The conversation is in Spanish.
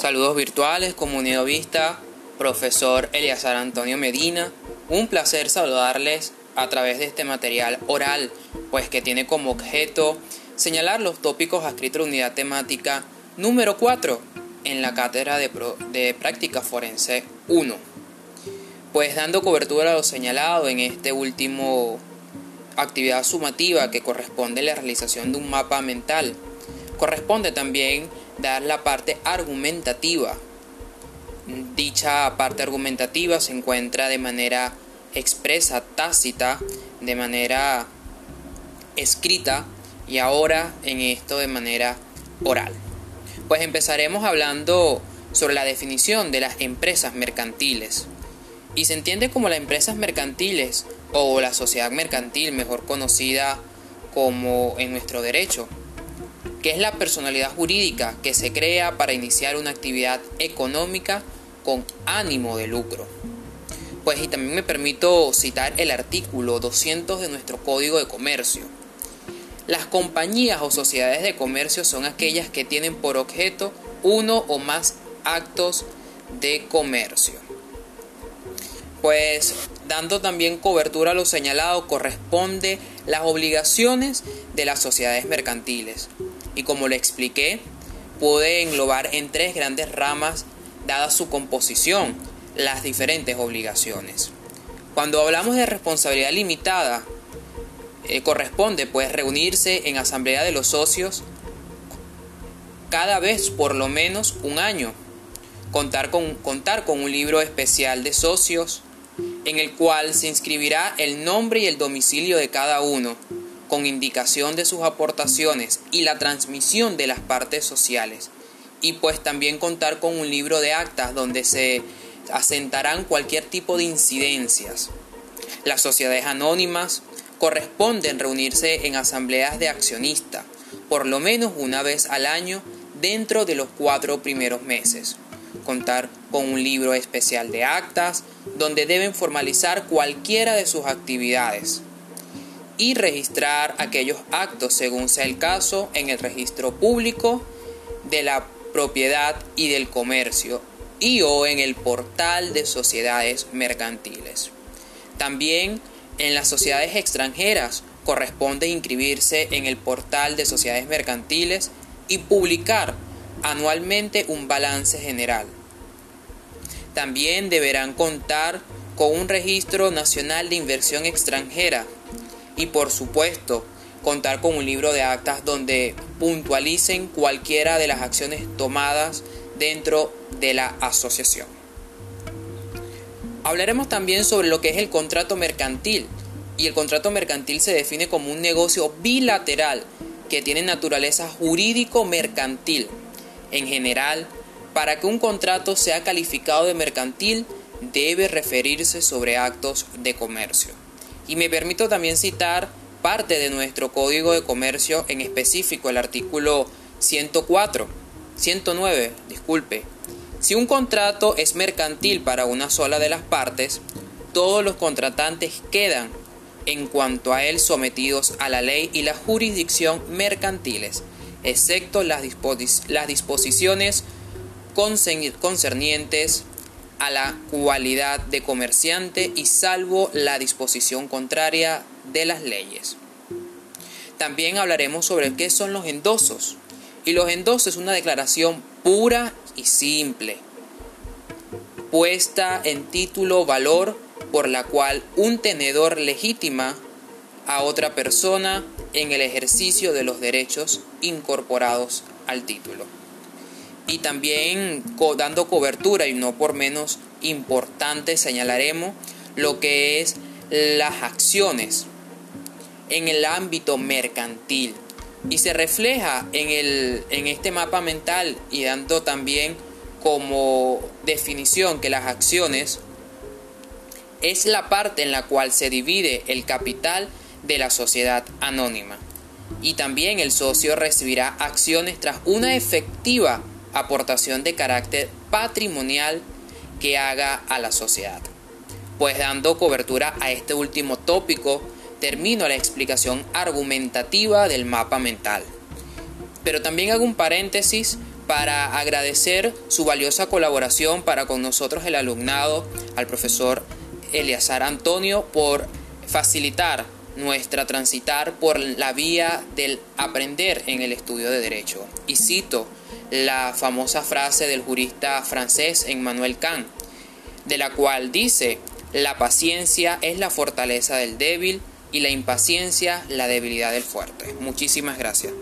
Saludos virtuales, comunidad vista, profesor Eliazar Antonio Medina. Un placer saludarles a través de este material oral, pues que tiene como objeto señalar los tópicos adscritos a unidad temática número 4 en la cátedra de, de práctica forense 1. Pues dando cobertura a lo señalado en este último actividad sumativa que corresponde a la realización de un mapa mental, corresponde también dar la parte argumentativa. Dicha parte argumentativa se encuentra de manera expresa, tácita, de manera escrita y ahora en esto de manera oral. Pues empezaremos hablando sobre la definición de las empresas mercantiles. Y se entiende como las empresas mercantiles o la sociedad mercantil, mejor conocida como en nuestro derecho, que es la personalidad jurídica que se crea para iniciar una actividad económica con ánimo de lucro. Pues y también me permito citar el artículo 200 de nuestro Código de Comercio. Las compañías o sociedades de comercio son aquellas que tienen por objeto uno o más actos de comercio. Pues dando también cobertura a lo señalado corresponde las obligaciones de las sociedades mercantiles, y como le expliqué, puede englobar en tres grandes ramas dada su composición las diferentes obligaciones. Cuando hablamos de responsabilidad limitada, eh, corresponde pues reunirse en asamblea de los socios cada vez por lo menos un año, contar con, contar con un libro especial de socios en el cual se inscribirá el nombre y el domicilio de cada uno, con indicación de sus aportaciones y la transmisión de las partes sociales, y pues también contar con un libro de actas donde se asentarán cualquier tipo de incidencias. Las sociedades anónimas corresponden reunirse en asambleas de accionistas, por lo menos una vez al año dentro de los cuatro primeros meses. Contar con un libro especial de actas, donde deben formalizar cualquiera de sus actividades y registrar aquellos actos según sea el caso en el registro público de la propiedad y del comercio y o en el portal de sociedades mercantiles. También en las sociedades extranjeras corresponde inscribirse en el portal de sociedades mercantiles y publicar anualmente un balance general. También deberán contar con un registro nacional de inversión extranjera y por supuesto contar con un libro de actas donde puntualicen cualquiera de las acciones tomadas dentro de la asociación. Hablaremos también sobre lo que es el contrato mercantil y el contrato mercantil se define como un negocio bilateral que tiene naturaleza jurídico-mercantil. En general, para que un contrato sea calificado de mercantil, debe referirse sobre actos de comercio. Y me permito también citar parte de nuestro Código de Comercio, en específico el artículo 104, 109, disculpe. Si un contrato es mercantil para una sola de las partes, todos los contratantes quedan en cuanto a él sometidos a la ley y la jurisdicción mercantiles, excepto las, disposiciones concernientes a la cualidad de comerciante y salvo la disposición contraria de las leyes. También hablaremos sobre qué son los endosos. Y los endosos es una declaración pura y simple, puesta en título valor por la cual un tenedor legitima a otra persona en el ejercicio de los derechos incorporados al título y también dando cobertura y no por menos importante señalaremos lo que es las acciones en el ámbito mercantil. Y se refleja en, el, en este mapa mental y dando también como definición que las acciones es la parte en la cual se divide el capital de la sociedad anónima. Y también el socio recibirá acciones tras una efectiva aportación de carácter patrimonial que haga a la sociedad. Pues dando cobertura a este último tópico, termino la explicación argumentativa del mapa mental. Pero también hago un paréntesis para agradecer su valiosa colaboración para con nosotros el alumnado, al profesor Eleazar Antonio, por facilitar nuestra transitar por la vía del aprender en el estudio de derecho. Y cito la famosa frase del jurista francés Emmanuel Kant, de la cual dice, la paciencia es la fortaleza del débil y la impaciencia la debilidad del fuerte. Muchísimas gracias.